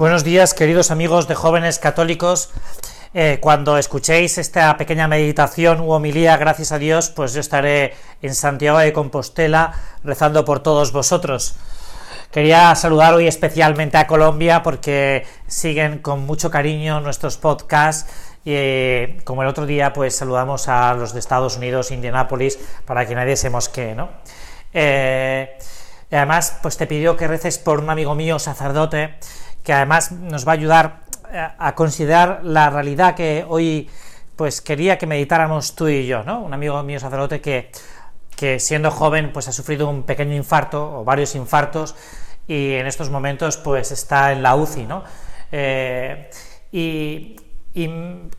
Buenos días, queridos amigos de jóvenes católicos. Eh, cuando escuchéis esta pequeña meditación u homilía, gracias a Dios, pues yo estaré en Santiago de Compostela rezando por todos vosotros. Quería saludar hoy especialmente a Colombia porque siguen con mucho cariño nuestros podcasts y eh, como el otro día pues saludamos a los de Estados Unidos, Indianápolis, para que nadie se mosquee, ¿no? Eh, además pues te pidió que reces por un amigo mío, sacerdote, que además nos va a ayudar a considerar la realidad que hoy pues quería que meditáramos tú y yo, ¿no? Un amigo mío sacerdote que, que siendo joven pues ha sufrido un pequeño infarto o varios infartos y en estos momentos pues está en la UCI, ¿no? Eh, y,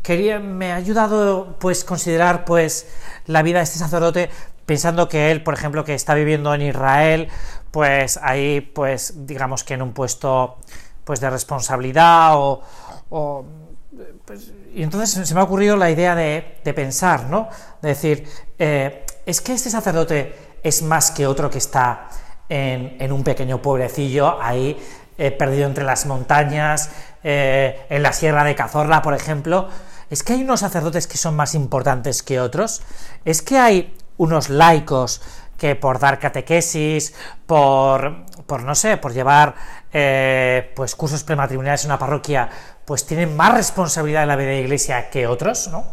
quería, me ha ayudado pues considerar pues la vida de este sacerdote pensando que él, por ejemplo, que está viviendo en Israel, pues ahí pues digamos que en un puesto pues de responsabilidad o, pues, y entonces se me ha ocurrido la idea de, pensar, ¿no? De decir, eh, es que este sacerdote es más que otro que está en, un pequeño pueblecillo ahí eh, perdido entre las montañas, eh, en la sierra de Cazorla, por ejemplo. Es que hay unos sacerdotes que son más importantes que otros. Es que hay unos laicos que por dar catequesis, por, por no sé, por llevar eh, pues cursos prematrimoniales en una parroquia, pues tienen más responsabilidad en la vida de la iglesia que otros, ¿no?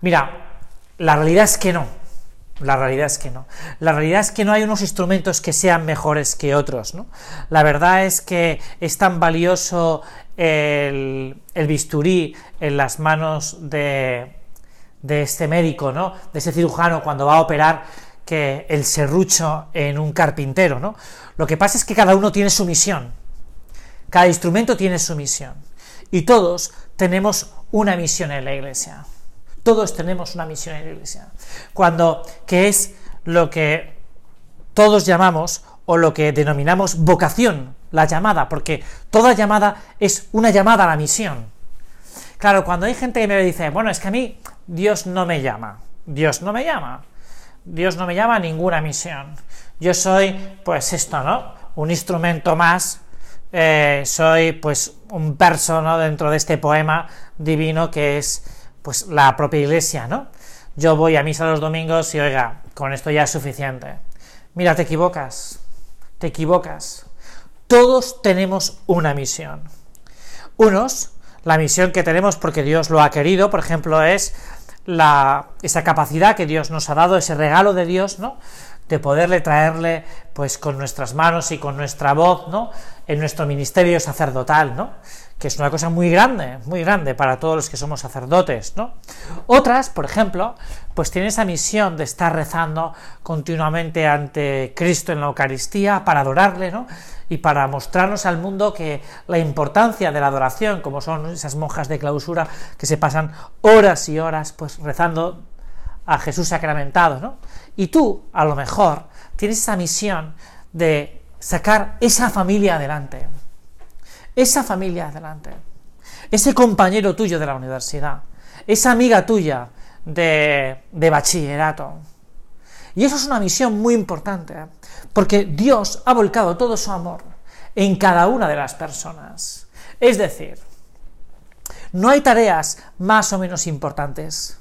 Mira, la realidad es que no. La realidad es que no. La realidad es que no hay unos instrumentos que sean mejores que otros, ¿no? La verdad es que es tan valioso el, el bisturí en las manos de, de este médico, ¿no? De ese cirujano cuando va a operar que el serrucho en un carpintero, ¿no? Lo que pasa es que cada uno tiene su misión. Cada instrumento tiene su misión. Y todos tenemos una misión en la iglesia. Todos tenemos una misión en la iglesia. Cuando, que es lo que todos llamamos o lo que denominamos vocación, la llamada, porque toda llamada es una llamada a la misión. Claro, cuando hay gente que me dice, bueno, es que a mí Dios no me llama, Dios no me llama, Dios no me llama a ninguna misión. Yo soy, pues esto, ¿no? Un instrumento más, eh, soy pues un verso. Dentro de este poema divino que es pues la propia iglesia, ¿no? Yo voy a misa los domingos y oiga, con esto ya es suficiente. Mira, te equivocas, te equivocas. Todos tenemos una misión. Unos, la misión que tenemos porque Dios lo ha querido, por ejemplo, es la, esa capacidad que Dios nos ha dado, ese regalo de Dios, ¿no? De poderle traerle, pues con nuestras manos y con nuestra voz, ¿no? En nuestro ministerio sacerdotal, ¿no? Que es una cosa muy grande, muy grande para todos los que somos sacerdotes, ¿no? Otras, por ejemplo, pues tienen esa misión de estar rezando continuamente ante Cristo en la Eucaristía para adorarle, ¿no? Y para mostrarnos al mundo que la importancia de la adoración, como son esas monjas de clausura que se pasan horas y horas pues rezando a Jesús sacramentado, ¿no? Y tú, a lo mejor, tienes esa misión de sacar esa familia adelante. Esa familia adelante. Ese compañero tuyo de la universidad. Esa amiga tuya de, de bachillerato y eso es una misión muy importante, ¿eh? porque Dios ha volcado todo su amor en cada una de las personas. Es decir, no hay tareas más o menos importantes.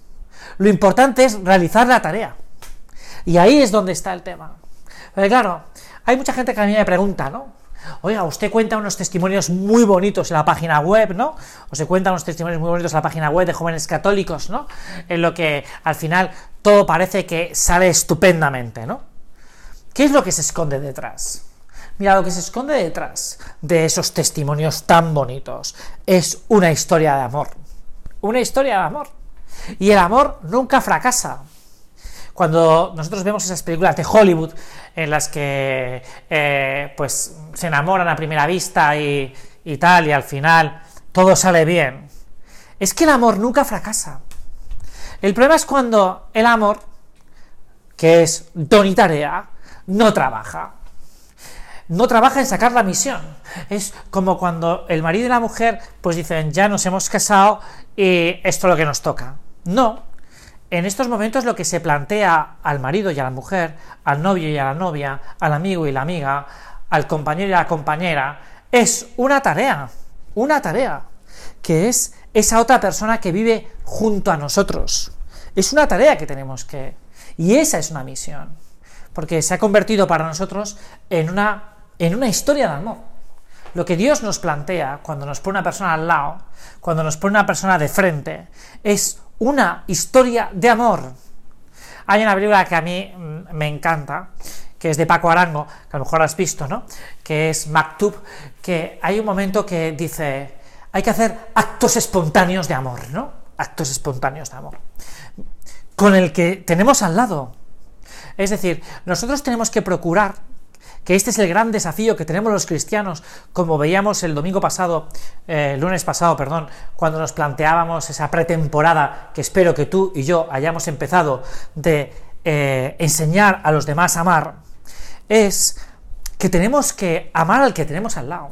Lo importante es realizar la tarea. Y ahí es donde está el tema. Pero claro, hay mucha gente que a mí me pregunta, ¿no? Oiga, usted cuenta unos testimonios muy bonitos en la página web, ¿no? O se cuenta unos testimonios muy bonitos en la página web de jóvenes católicos, ¿no? En lo que al final todo parece que sale estupendamente, ¿no? ¿Qué es lo que se esconde detrás? Mira, lo que se esconde detrás de esos testimonios tan bonitos es una historia de amor. Una historia de amor. Y el amor nunca fracasa. Cuando nosotros vemos esas películas de Hollywood en las que eh, pues se enamoran a primera vista y, y tal, y al final todo sale bien, es que el amor nunca fracasa. El problema es cuando el amor, que es don y tarea, no trabaja. No trabaja en sacar la misión. Es como cuando el marido y la mujer pues dicen, ya nos hemos casado y esto es lo que nos toca. No. En estos momentos lo que se plantea al marido y a la mujer, al novio y a la novia, al amigo y la amiga, al compañero y a la compañera, es una tarea una tarea, que es esa otra persona que vive junto a nosotros. Es una tarea que tenemos que... Y esa es una misión, porque se ha convertido para nosotros en una, en una historia de amor. Lo que Dios nos plantea cuando nos pone una persona al lado, cuando nos pone una persona de frente, es una historia de amor. Hay una película que a mí mm, me encanta, que es de Paco Arango, que a lo mejor has visto, ¿no? Que es Maktub, que hay un momento que dice, hay que hacer actos espontáneos de amor, ¿no? Actos espontáneos de amor. Con el que tenemos al lado. Es decir, nosotros tenemos que procurar que este es el gran desafío que tenemos los cristianos, como veíamos el domingo pasado, eh, lunes pasado, perdón, cuando nos planteábamos esa pretemporada que espero que tú y yo hayamos empezado de eh, enseñar a los demás a amar, es que tenemos que amar al que tenemos al lado.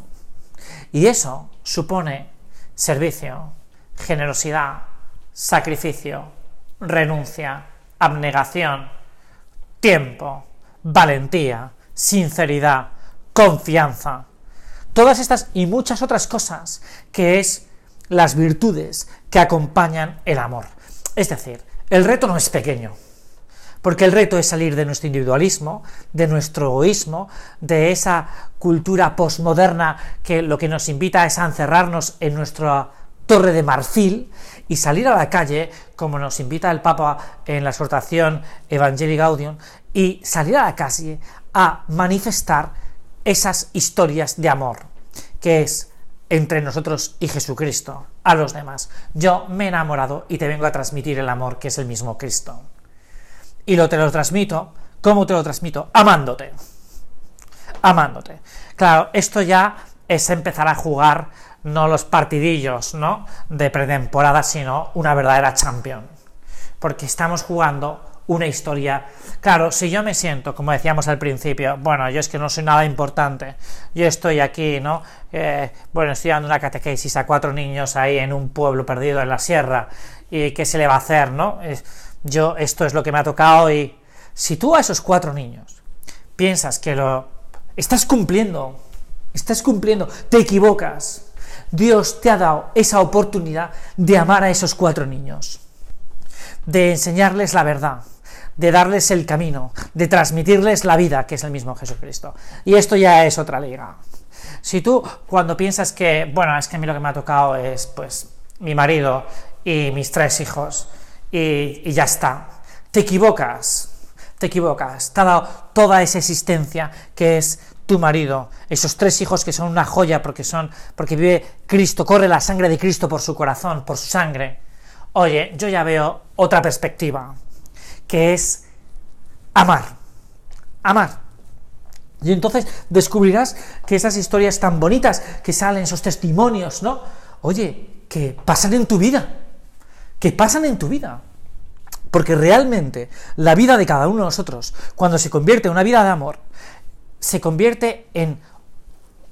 Y eso supone servicio, generosidad, sacrificio, renuncia, abnegación, tiempo, valentía, sinceridad, confianza. Todas estas y muchas otras cosas que es las virtudes que acompañan el amor. Es decir, el reto no es pequeño, porque el reto es salir de nuestro individualismo, de nuestro egoísmo, de esa cultura posmoderna que lo que nos invita es a encerrarnos en nuestra torre de marfil y salir a la calle, como nos invita el Papa en la exhortación Evangelii Gaudium, y salir a la calle a manifestar esas historias de amor, que es entre nosotros y Jesucristo, a los demás. Yo me he enamorado y te vengo a transmitir el amor que es el mismo Cristo. Y lo te lo transmito, ¿cómo te lo transmito? Amándote. Amándote. Claro, esto ya es empezar a jugar no los partidillos, ¿no? de pretemporada, sino una verdadera champion. Porque estamos jugando una historia. Claro, si yo me siento, como decíamos al principio, bueno, yo es que no soy nada importante, yo estoy aquí, ¿no? Eh, bueno, estoy dando una catequesis a cuatro niños ahí en un pueblo perdido en la sierra, y qué se le va a hacer, ¿no? Yo, esto es lo que me ha tocado, y si tú a esos cuatro niños piensas que lo estás cumpliendo, estás cumpliendo, te equivocas. Dios te ha dado esa oportunidad de amar a esos cuatro niños, de enseñarles la verdad, de darles el camino, de transmitirles la vida, que es el mismo Jesucristo. Y esto ya es otra liga. Si tú, cuando piensas que, bueno, es que a mí lo que me ha tocado es, pues, mi marido y mis tres hijos, y, ya está, te equivocas, te equivocas, te ha dado toda esa existencia que es tu marido, esos tres hijos que son una joya porque son, porque vive Cristo, corre la sangre de Cristo por su corazón, por su sangre. Oye, yo ya veo otra perspectiva que es amar. Amar. Y entonces descubrirás que esas historias tan bonitas que salen, esos testimonios, ¿no? Oye, que pasan en tu vida. Que pasan en tu vida. Porque realmente la vida de cada uno de nosotros, cuando se convierte en una vida de amor, se convierte en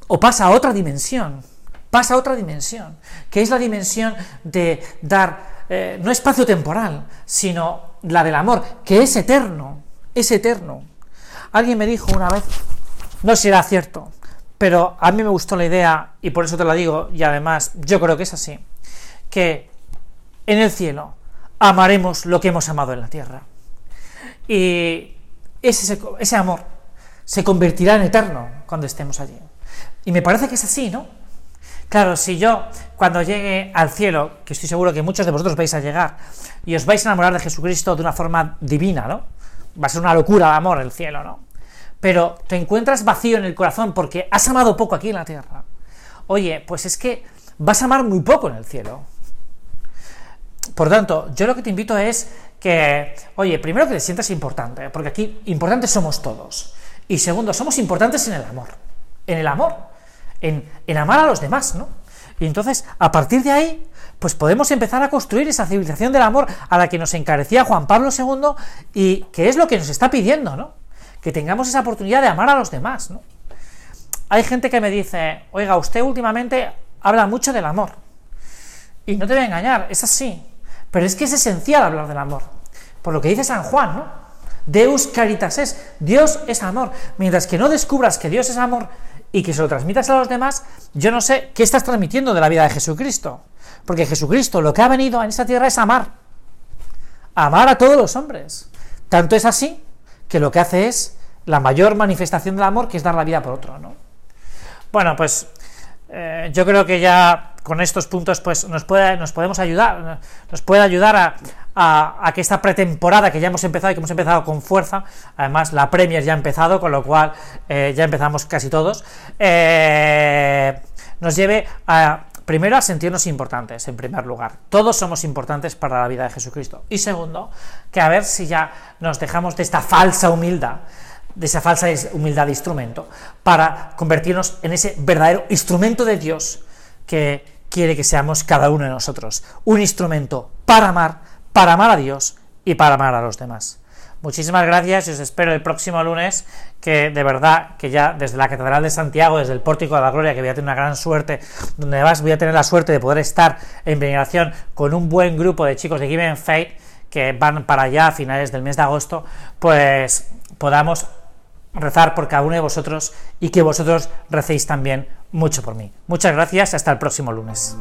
o pasa a otra dimensión, pasa a otra dimensión, que es la dimensión de dar eh, no espacio temporal, sino la del amor, que es eterno, es eterno. Alguien me dijo una vez, no era cierto, pero a mí me gustó la idea, y por eso te la digo, y además yo creo que es así, que en el cielo amaremos lo que hemos amado en la tierra. Y ese, ese amor se convertirá en eterno cuando estemos allí. Y me parece que es así, ¿no? Claro, si yo, cuando llegue al cielo, que estoy seguro que muchos de vosotros vais a llegar, y os vais a enamorar de Jesucristo de una forma divina, ¿no? Va a ser una locura de amor el cielo, ¿no? Pero te encuentras vacío en el corazón porque has amado poco aquí en la tierra. Oye, pues es que vas a amar muy poco en el cielo. Por tanto, yo lo que te invito es que, oye, primero que te sientas importante, porque aquí importantes somos todos. Y segundo, somos importantes en el amor. En el amor en, amar a los demás, ¿no? Y entonces, a partir de ahí, pues podemos empezar a construir esa civilización del amor a la que nos encarecía Juan Pablo II y que es lo que nos está pidiendo, ¿no? Que tengamos esa oportunidad de amar a los demás, ¿no? Hay gente que me dice, oiga, usted últimamente habla mucho del amor. Y no te voy a engañar, es así. Pero es que es esencial hablar del amor. Por lo que dice San Juan, ¿no? Deus caritas es, Dios es amor. Mientras que no descubras que Dios es amor y que se lo transmitas a los demás, yo no sé qué estás transmitiendo de la vida de Jesucristo. Porque Jesucristo lo que ha venido en esta tierra es amar. Amar a todos los hombres. Tanto es así que lo que hace es la mayor manifestación del amor, que es dar la vida por otro, ¿no? Bueno, pues eh, yo creo que ya con estos puntos pues nos, puede, nos podemos ayudar, nos puede ayudar a, que esta pretemporada que ya hemos empezado y que hemos empezado con fuerza, además la Premier ya ha empezado, con lo cual eh, ya empezamos casi todos, eh, nos lleve a primero a sentirnos importantes, en primer lugar. Todos somos importantes para la vida de Jesucristo. Y segundo, que a ver si ya nos dejamos de esta falsa humildad de esa falsa humildad de instrumento, para convertirnos en ese verdadero instrumento de Dios que quiere que seamos cada uno de nosotros. Un instrumento para amar, para amar a Dios y para amar a los demás. Muchísimas gracias y os espero el próximo lunes, que de verdad, que ya desde la Catedral de Santiago, desde el Pórtico de la Gloria, que voy a tener una gran suerte, donde además voy a tener la suerte de poder estar en veneración con un buen grupo de chicos de Given Faith, que van para allá a finales del mes de agosto, pues podamos rezar por cada uno de vosotros y que vosotros recéis también mucho por mí. Muchas gracias, hasta el próximo lunes.